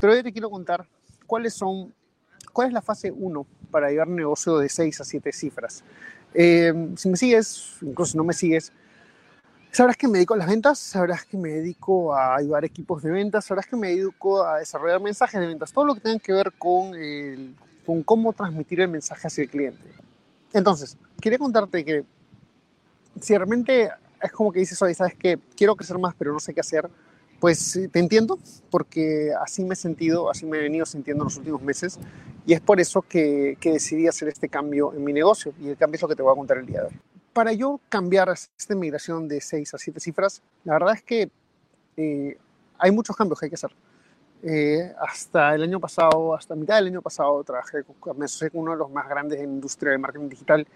Pero hoy te quiero contar cuáles son, cuál es la fase 1 para llevar un negocio de 6 a 7 cifras. Eh, si me sigues, incluso si no me sigues, sabrás que me dedico a las ventas, sabrás que me dedico a ayudar equipos de ventas, sabrás que me dedico a desarrollar mensajes de ventas, todo lo que tenga que ver con, el, con cómo transmitir el mensaje hacia el cliente. Entonces, quería contarte que si realmente es como que dices, oye, sabes que quiero crecer más, pero no sé qué hacer, pues te entiendo, porque así me he sentido, así me he venido sintiendo en los últimos meses, y es por eso que, decidí hacer este cambio en mi negocio, y el cambio es lo que te voy a contar el día de hoy. Para yo cambiar esta migración de 6 a 7 cifras, la verdad es que eh, hay muchos cambios que hay que hacer. Eh, hasta el año pasado, hasta mitad del año pasado, trabajé, me asocié con uno de los más grandes en industria del marketing digital,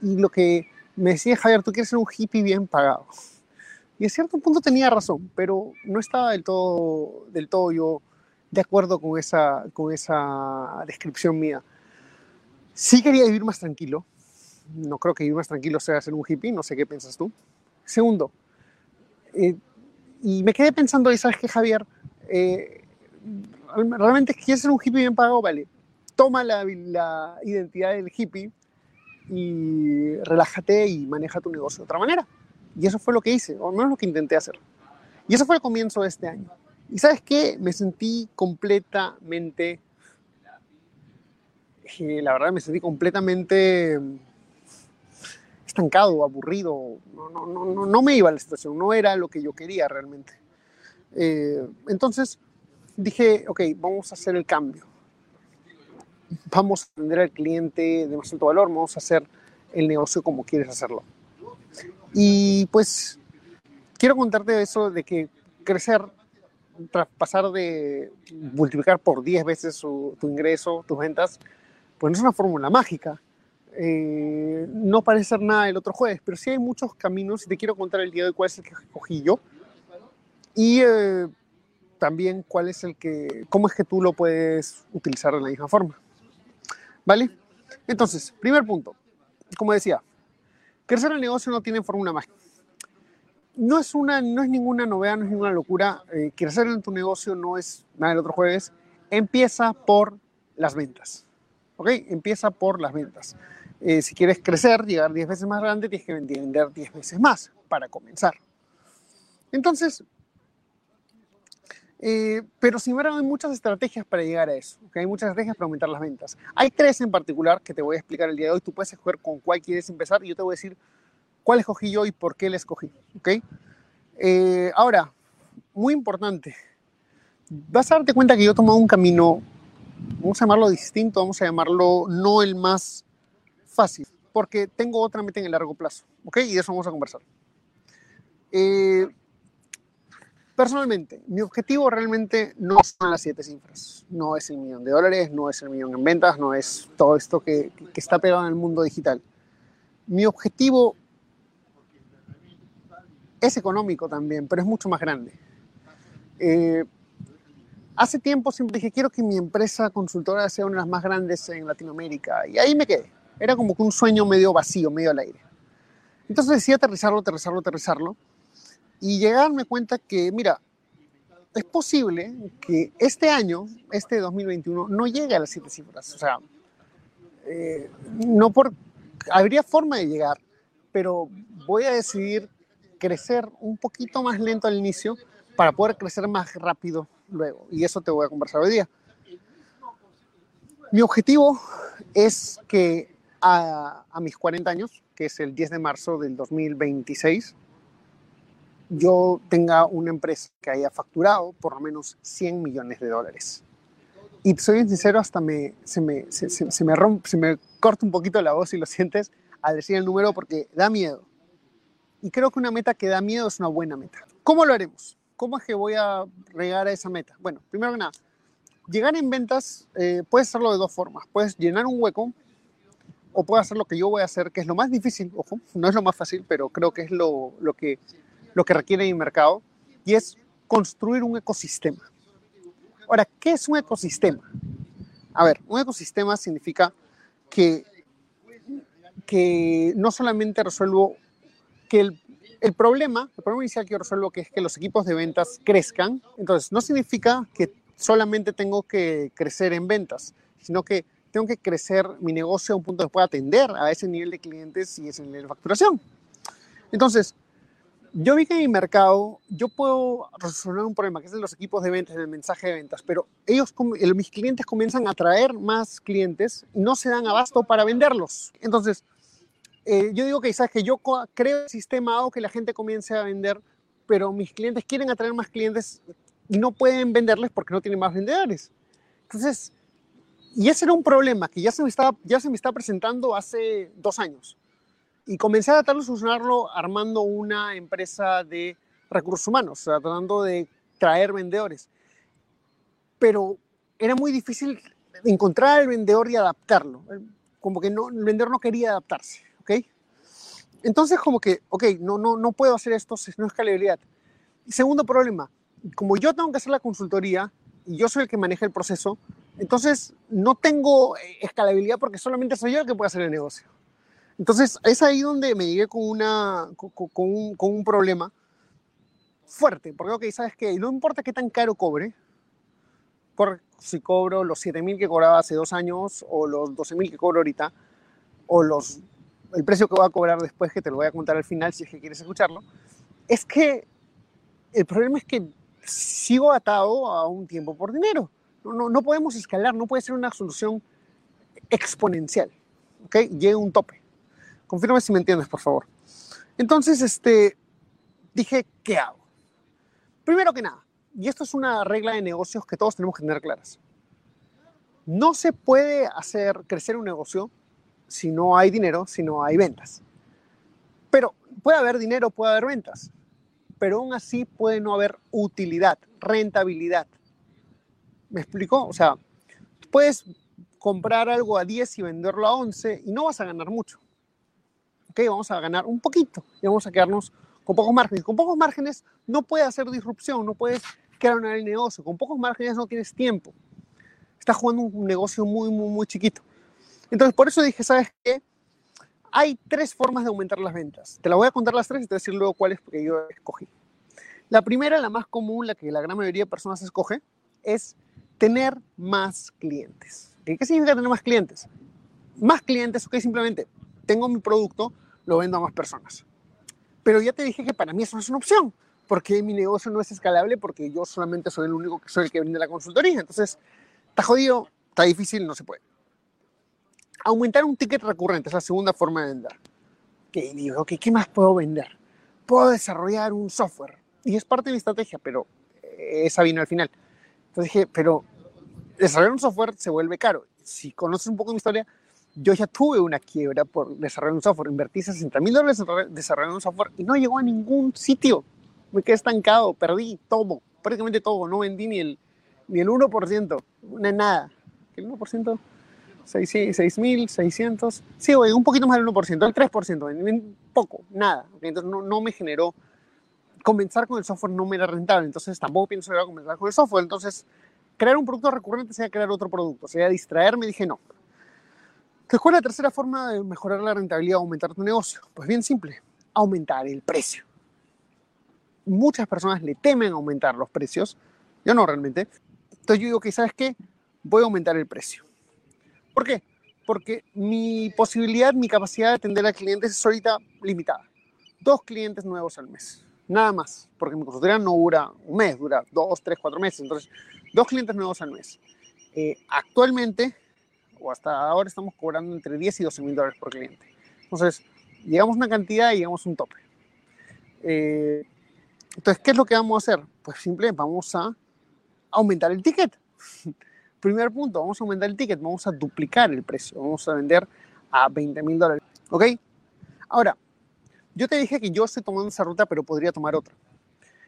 y lo que me decía Javier, tú quieres ser un hippie bien pagado. Y a cierto punto tenía razón, pero no estaba del todo, del todo yo de acuerdo con esa, con esa descripción mía. Sí quería vivir más tranquilo. No creo que vivir más tranquilo sea ser un hippie, no sé qué piensas tú. Segundo, eh, y me quedé pensando, ¿y sabes qué, Javier? Eh, realmente quieres ser un hippie bien pagado, vale. Toma la, la identidad del hippie y relájate y maneja tu negocio de otra manera. Y eso fue lo que hice, o al menos lo que intenté hacer. Y eso fue el comienzo de este año. Y sabes qué, me sentí completamente, eh, la verdad me sentí completamente estancado, aburrido. No, no, no, no me iba a la situación, no era lo que yo quería realmente. Eh, entonces dije, ok, vamos a hacer el cambio. Vamos a atender al cliente de más alto valor, vamos a hacer el negocio como quieres hacerlo. Y pues quiero contarte eso de que crecer, tras pasar de multiplicar por 10 veces tu ingreso, tus ventas, pues no es una fórmula mágica. Eh, no parece ser nada el otro jueves, pero sí hay muchos caminos y te quiero contar el día de hoy cuál es el que escogí yo y eh, también cuál es el que, cómo es que tú lo puedes utilizar de la misma forma. ¿Vale? Entonces, primer punto, como decía, Crecer el negocio no tiene fórmula mágica. No es, una, no es ninguna novedad, no es ninguna locura. Eh, crecer en tu negocio no es nada del otro jueves. Empieza por las ventas. ¿Ok? Empieza por las ventas. Eh, si quieres crecer, llegar 10 veces más grande, tienes que vender 10 veces más para comenzar. Entonces, eh, pero sin embargo hay muchas estrategias para llegar a eso, ¿okay? hay muchas estrategias para aumentar las ventas. Hay tres en particular que te voy a explicar el día de hoy. Tú puedes escoger con cuál quieres empezar y yo te voy a decir cuál escogí yo y por qué la escogí. ¿okay? Eh, ahora, muy importante, vas a darte cuenta que yo he tomado un camino, vamos a llamarlo distinto, vamos a llamarlo no el más fácil, porque tengo otra meta en el largo plazo, ¿ok? Y de eso vamos a conversar. Eh, Personalmente, mi objetivo realmente no son las siete cifras. No es el millón de dólares, no es el millón en ventas, no es todo esto que, está pegado en el mundo digital. Mi objetivo es económico también, pero es mucho más grande. Eh, hace tiempo siempre dije, quiero que mi empresa consultora sea una de las más grandes en Latinoamérica. Y ahí me quedé. Era como que un sueño medio vacío, medio al aire. Entonces decidí aterrizarlo, aterrizarlo, aterrizarlo y llegar a darme cuenta que, mira, es posible que este año, este 2021, no llegue a las siete cifras. O sea, eh, no por, habría forma de llegar, pero voy a decidir crecer un poquito más lento al inicio para poder crecer más rápido luego. Y eso te voy a conversar hoy día. Mi objetivo es que a, a mis 40 años, que es el 10 de marzo del 2026, yo tenga una empresa que haya facturado por lo menos 100 millones de dólares. Y soy sincero, hasta me, se, me, se, me rompe, se me corta un poquito la voz y lo sientes al decir el número porque da miedo. Y creo que una meta que da miedo es una buena meta. ¿Cómo lo haremos? ¿Cómo es que voy a regar a esa meta? Bueno, primero que nada, llegar en ventas eh, puedes hacerlo de dos formas. Puedes llenar un hueco o puedes hacer lo que yo voy a hacer, que es lo más difícil, ojo, no es lo más fácil, pero creo que es lo, lo que, lo que requiere mi mercado, y es construir un ecosistema. Ahora, ¿qué es un ecosistema? A ver, un ecosistema significa que, que no solamente resuelvo que el, el problema, el problema inicial que yo resuelvo que es que los equipos de ventas crezcan, entonces no significa que solamente tengo que crecer en ventas, sino que tengo que crecer mi negocio a un punto que pueda atender a ese nivel de clientes y ese nivel de facturación. Entonces, yo vi que en mi mercado yo puedo resolver un problema, que es de los equipos de ventas, el mensaje de ventas, pero ellos, mis clientes comienzan a traer más clientes y no se dan abasto para venderlos. Entonces, eh, yo digo que quizás que yo creo el sistema hago que la gente comience a vender, pero mis clientes quieren atraer más clientes y no pueden venderles porque no tienen más vendedores. Entonces, y ese era un problema que ya se me estaba, ya se me está presentando hace dos años. Y comencé a tratar de solucionarlo armando una empresa de recursos humanos, tratando de traer vendedores. Pero era muy difícil encontrar al vendedor y adaptarlo. Como que el vendedor no quería adaptarse, ¿ok? Entonces como que, ok, no, no, no puedo hacer esto, no es escalabilidad. segundo problema, como yo tengo que hacer la consultoría y yo soy el que maneja el proceso, entonces no tengo escalabilidad porque solamente soy yo el que puede hacer el negocio. Entonces, es ahí donde me llegué con, una, con, un, problema fuerte, porque, ok, sabes que no importa qué tan caro cobre, por si cobro los 7.000 que cobraba hace dos años, o los 12.000 que cobro ahorita, o los, el precio que voy a cobrar después, que te lo voy a contar al final si es que quieres escucharlo, es que el problema es que sigo atado a un tiempo por dinero. No, no, no podemos escalar, no puede ser una solución exponencial. ¿Ok? Llega un tope. Confírame si me entiendes, por favor. Entonces, este, dije, ¿qué hago? Primero que nada, y esto es una regla de negocios que todos tenemos que tener claras. No se puede hacer crecer un negocio si no hay dinero, si no hay ventas. Pero puede haber dinero, puede haber ventas, pero aún así puede no haber utilidad, rentabilidad. ¿Me explico? O sea, puedes comprar algo a 10 y venderlo a 11 y no vas a ganar mucho ok, vamos a ganar un poquito y vamos a quedarnos con pocos márgenes. Con pocos márgenes no puedes hacer disrupción, no puedes crear un negocio. Con pocos márgenes no tienes tiempo. Estás jugando un negocio muy, muy, muy chiquito. Entonces, por eso dije, ¿sabes qué? Hay tres formas de aumentar las ventas. Te la voy a contar las tres y te voy a decir luego cuáles que yo escogí. La primera, la más común, la que la gran mayoría de personas escoge, es tener más clientes. ¿Qué significa tener más clientes? Más clientes, ok, simplemente tengo mi producto, lo vendo a más personas. Pero ya te dije que para mí eso no es una opción, porque mi negocio no es escalable, porque yo solamente soy el único que soy el que vende la consultoría. Entonces, está jodido, está difícil, no se puede. Aumentar un ticket recurrente es la segunda forma de vender. Que digo, ¿qué más puedo vender? Puedo desarrollar un software. Y es parte de mi estrategia, pero esa vino al final. Entonces dije, pero desarrollar un software se vuelve caro. Si conoces un poco mi historia, yo ya tuve una quiebra por desarrollar un software. Invertí 60 mil dólares en desarrollar un software y no llegó a ningún sitio. Me quedé estancado, perdí todo, prácticamente todo. No vendí ni el, ni el 1%, una nada. ¿El 1%? 6.600, sí, un poquito más del 1%, el 3%, vendí poco, nada. Entonces no, no me generó, comenzar con el software no me era rentable, entonces tampoco pienso comenzar con el software. Entonces, crear un producto recurrente sea crear otro producto, sea distraerme, dije no, ¿Cuál es la tercera forma de mejorar la rentabilidad o aumentar tu negocio? Pues bien simple, aumentar el precio. Muchas personas le temen aumentar los precios, yo no realmente. Entonces yo digo que, ¿sabes qué? Voy a aumentar el precio. ¿Por qué? Porque mi posibilidad, mi capacidad de atender a clientes es ahorita limitada. Dos clientes nuevos al mes, nada más, porque mi consultoría no dura un mes, dura dos, tres, cuatro meses. Entonces, dos clientes nuevos al mes. Eh, actualmente hasta ahora estamos cobrando entre 10 y 12 mil dólares por cliente. Entonces, llegamos a una cantidad y llegamos a un tope. Eh, entonces, ¿qué es lo que vamos a hacer? Pues simplemente vamos a aumentar el ticket. Primer punto, vamos a aumentar el ticket, vamos a duplicar el precio, vamos a vender a 20 mil dólares. ¿Ok? Ahora, yo te dije que yo estoy tomando esa ruta, pero podría tomar otra.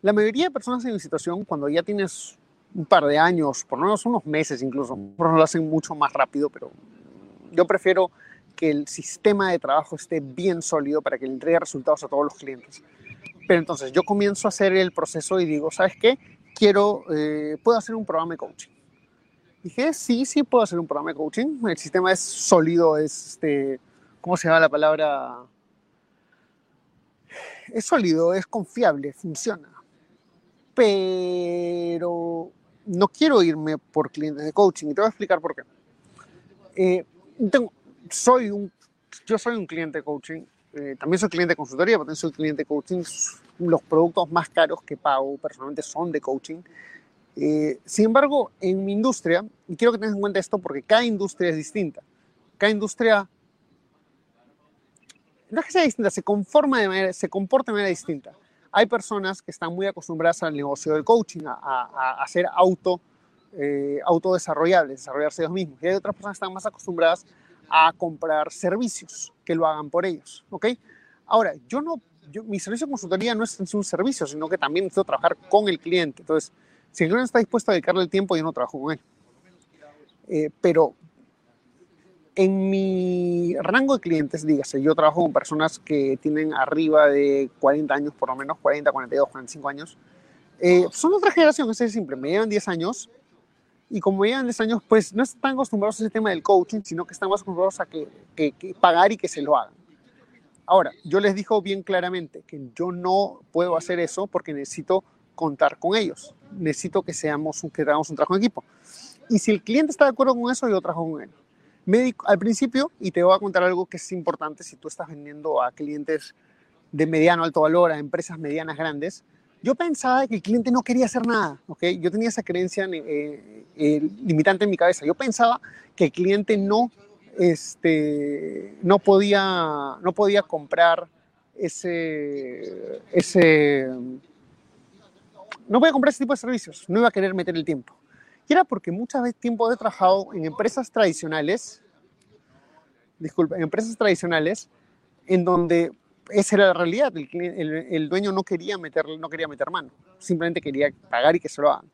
La mayoría de personas en mi situación, cuando ya tienes un par de años, por lo menos unos meses incluso. Por lo hacen mucho más rápido, pero yo prefiero que el sistema de trabajo esté bien sólido para que le entregue resultados a todos los clientes. Pero entonces yo comienzo a hacer el proceso y digo, ¿sabes qué? Quiero, eh, puedo hacer un programa de coaching. Dije, sí, sí puedo hacer un programa de coaching. El sistema es sólido, es, este, ¿cómo se llama la palabra? Es sólido, es confiable, funciona. Pero no quiero irme por clientes de coaching y te voy a explicar por qué. Eh, soy un, yo soy un cliente de coaching, eh, también soy cliente de consultoría, pero también soy cliente de coaching. Los productos más caros que pago personalmente son de coaching. Eh, sin embargo, en mi industria, y quiero que tengas en cuenta esto porque cada industria es distinta, cada industria no es que sea distinta, se comporta de manera distinta. Hay personas que están muy acostumbradas al negocio del coaching, a, a, a ser auto, eh, autodesarrollables, desarrollarse ellos mismos. Y hay otras personas que están más acostumbradas a comprar servicios que lo hagan por ellos. ¿ok? Ahora, yo no, yo, mi servicio de consultoría no es un servicio, sino que también necesito trabajar con el cliente. Entonces, si el cliente está dispuesto a dedicarle el tiempo, yo no trabajo con él. Eh, pero en mi rango de clientes, dígase, yo trabajo con personas que tienen arriba de 40 años, por lo menos 40, 42, 45 años. Eh, son otra generación, es simple, me llevan 10 años y como llevan 10 años, pues no están acostumbrados a ese tema del coaching, sino que están más acostumbrados a que, que, que pagar y que se lo hagan. Ahora, yo les digo bien claramente que yo no puedo hacer eso porque necesito contar con ellos. Necesito que seamos que hagamos un trabajo en equipo. Y si el cliente está de acuerdo con eso, yo trabajo con él. Al principio, y te voy a contar algo que es importante si tú estás vendiendo a clientes de mediano alto valor, a empresas medianas grandes, yo pensaba que el cliente no quería hacer nada, ¿ok? Yo tenía esa creencia eh, eh, limitante en mi cabeza. Yo pensaba que el cliente no, este, no, podía, no podía comprar ese, ese, no podía comprar ese tipo de servicios, no iba a querer meter el tiempo. Y era porque muchas veces tiempo he trabajado en empresas tradicionales, disculpa, en empresas tradicionales, en donde esa era la realidad. El, el, dueño no quería, meter, no quería meter mano, simplemente quería pagar y que se lo hagan.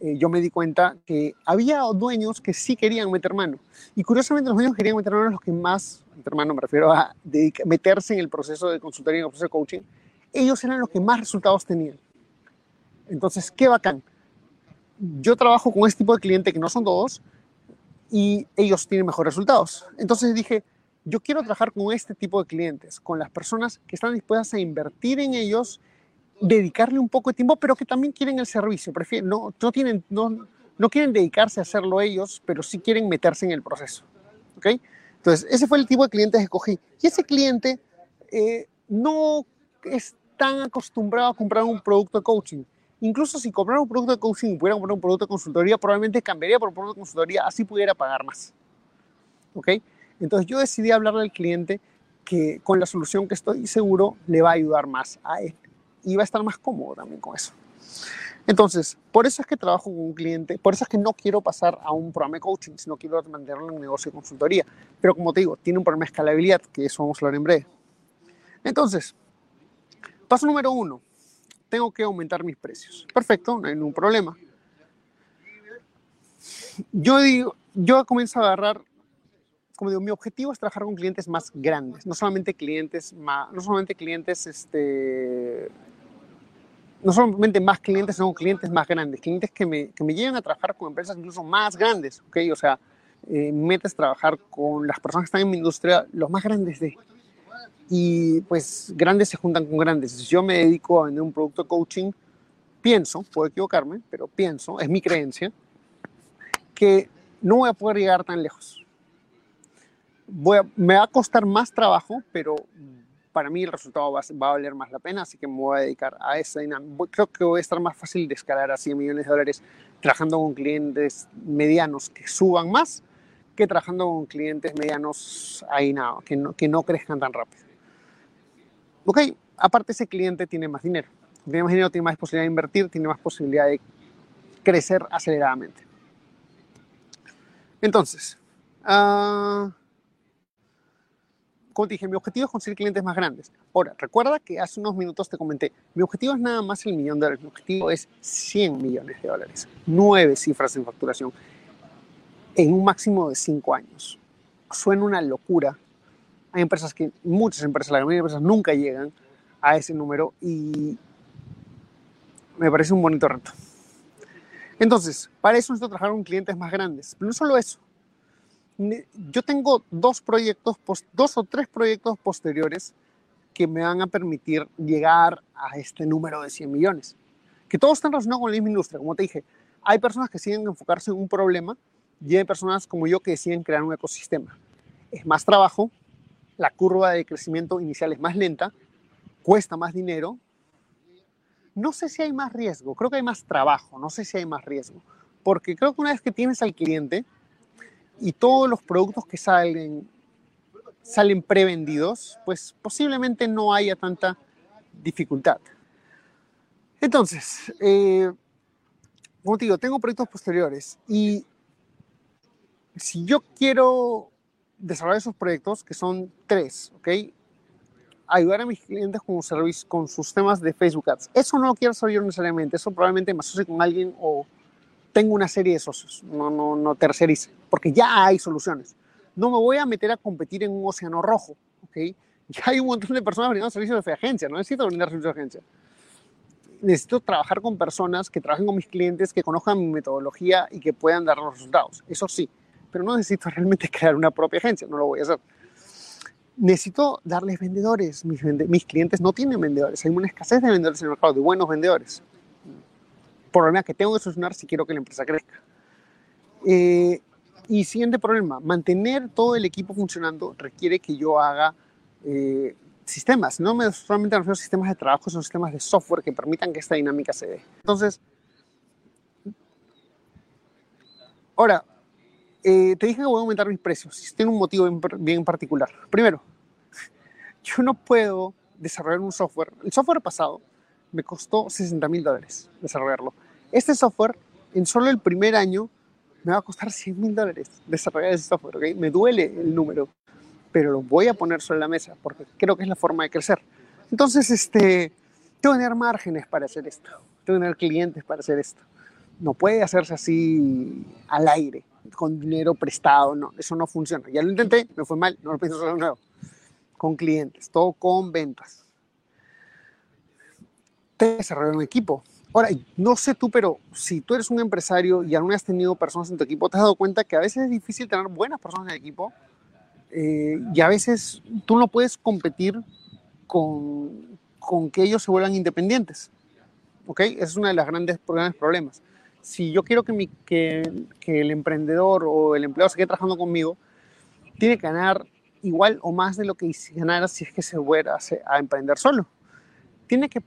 Eh, yo me di cuenta que había dueños que sí querían meter mano. Y curiosamente los dueños que querían meter mano los que más, meter mano me refiero a meterse en el proceso de consultoría, en el proceso de coaching, ellos eran los que más resultados tenían. Entonces, qué bacán. Yo trabajo con este tipo de cliente que no son todos y ellos tienen mejores resultados. Entonces dije, yo quiero trabajar con este tipo de clientes, con las personas que están dispuestas a invertir en ellos, dedicarle un poco de tiempo, pero que también quieren el servicio. Prefieren, no, tienen, no, no quieren dedicarse a hacerlo ellos, pero sí quieren meterse en el proceso. ¿Ok? Entonces, ese fue el tipo de clientes que escogí. Y ese cliente eh, no es tan acostumbrado a comprar un producto de coaching. Incluso si comprara un producto de coaching y pudiera comprar un producto de consultoría, probablemente cambiaría por un producto de consultoría, así pudiera pagar más. ¿Ok? Entonces yo decidí hablarle al cliente que con la solución que estoy seguro le va a ayudar más a él y va a estar más cómodo también con eso. Entonces, por eso es que trabajo con un cliente, por eso es que no quiero pasar a un programa de coaching, sino quiero mantenerlo en un negocio de consultoría. Pero como te digo, tiene un problema de escalabilidad, que eso vamos a hablar en breve. Entonces, paso número uno, tengo que aumentar mis precios. Perfecto, no hay ningún problema. Yo digo, yo comienzo a agarrar como digo, mi objetivo es trabajar con clientes más grandes, no solamente clientes más, no solamente clientes, este, no solamente más clientes, sino clientes más grandes, clientes que me, que me lleven a trabajar con empresas incluso más grandes, ¿ok? O sea, eh, mi meta es trabajar con las personas que están en mi industria, los más grandes de. Y pues grandes se juntan con grandes. Si yo me dedico a vender un producto de coaching, pienso, puedo equivocarme, pero pienso, es mi creencia, que no voy a poder llegar tan lejos me va a costar más trabajo, pero para mí el resultado va, a valer más la pena, así que me voy a dedicar a esa dinámica. Creo que voy a estar más fácil de escalar a 100 millones de dólares trabajando con clientes medianos que suban más que trabajando con clientes medianos nada, que no, que no crezcan tan rápido. Ok, aparte ese cliente tiene más dinero. Tiene más dinero, tiene más posibilidad de invertir, tiene más posibilidad de crecer aceleradamente. Entonces, uh, como te dije, mi objetivo es conseguir clientes más grandes. Ahora, recuerda que hace unos minutos te comenté, mi objetivo es nada más el millón de dólares, mi objetivo es 100 millones de dólares, nueve cifras en facturación en un máximo de cinco años. Suena una locura. Hay empresas que, muchas empresas, la mayoría de empresas nunca llegan a ese número y me parece un bonito reto. Entonces, para eso necesito trabajar con clientes más grandes. Pero no solo eso, yo tengo dos proyectos, dos o tres proyectos posteriores que me van a permitir llegar a este número de 100 millones. Que todos están relacionados con la misma industria. Como te dije, hay personas que siguen enfocarse en un problema y hay personas como yo que deciden crear un ecosistema. Es más trabajo, la curva de crecimiento inicial es más lenta, cuesta más dinero. No sé si hay más riesgo, creo que hay más trabajo, no sé si hay más riesgo. Porque creo que una vez que tienes al cliente, y todos los productos que salen salen prevendidos, pues posiblemente no haya tanta dificultad. Entonces, eh, como te digo, tengo proyectos posteriores y si yo quiero desarrollar esos proyectos, que son tres, ¿ok? Ayudar a mis clientes con, con sus temas de Facebook Ads. Eso no lo quiero hacer yo necesariamente, eso probablemente me asocie con alguien o tengo una serie de socios, no, no, no tercerice, porque ya hay soluciones. No me voy a meter a competir en un océano rojo, ¿ok? Ya hay un montón de personas brindando servicios de agencia, no necesito brindar servicios de agencia. Necesito trabajar con personas que trabajen con mis clientes, que conozcan mi metodología y que puedan dar los resultados. Eso sí, pero no necesito realmente crear una propia agencia, no lo voy a hacer. Necesito darles vendedores. Mis, mis clientes no tienen vendedores. Hay una escasez de vendedores en el mercado, de buenos vendedores problema que tengo que solucionar si quiero que la empresa crezca. Eh, y siguiente problema, mantener todo el equipo funcionando requiere que yo haga eh, sistemas, no me solamente a sistemas de trabajo, son sistemas de software que permitan que esta dinámica se dé. Entonces, ahora, eh, te dije que voy a aumentar mis precios, tiene un motivo bien, bien particular. Primero, yo no puedo desarrollar un software, el software pasado me costó 60 mil dólares desarrollarlo. Este software, en solo el primer año, me va a costar 100 mil dólares desarrollar ese software, ¿ok? Me duele el número, pero lo voy a poner sobre la mesa porque creo que es la forma de crecer. Entonces, este, tengo que tener márgenes para hacer esto, tengo que tener clientes para hacer esto. No puede hacerse así al aire, con dinero prestado, no, eso no funciona. Ya lo intenté, me fue mal, no lo pienso hacer de nuevo. Con clientes, todo con ventas. Te desarrollar un equipo, Ahora, no sé tú, pero si tú eres un empresario y aún has tenido personas en tu equipo, te has dado cuenta que a veces es difícil tener buenas personas en el equipo eh, y a veces tú no puedes competir con, con que ellos se vuelvan independientes. ¿Ok? Ese es uno de los grandes, grandes problemas. Si yo quiero que, mi, que, que el emprendedor o el empleado se quede trabajando conmigo, tiene que ganar igual o más de lo que ganara si es que se fuera a emprender solo. Tiene que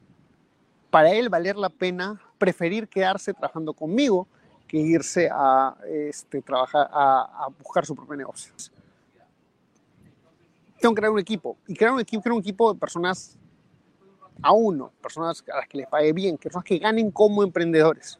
para él valer la pena preferir quedarse trabajando conmigo que irse a este, trabajar, a, buscar su propio negocio. Tengo que crear un equipo y crear un equipo, crear un equipo de personas a uno, personas a las que les pague bien, personas que ganen como emprendedores,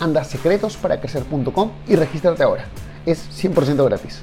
Anda a secretosparacrecer.com y regístrate ahora. Es 100% gratis.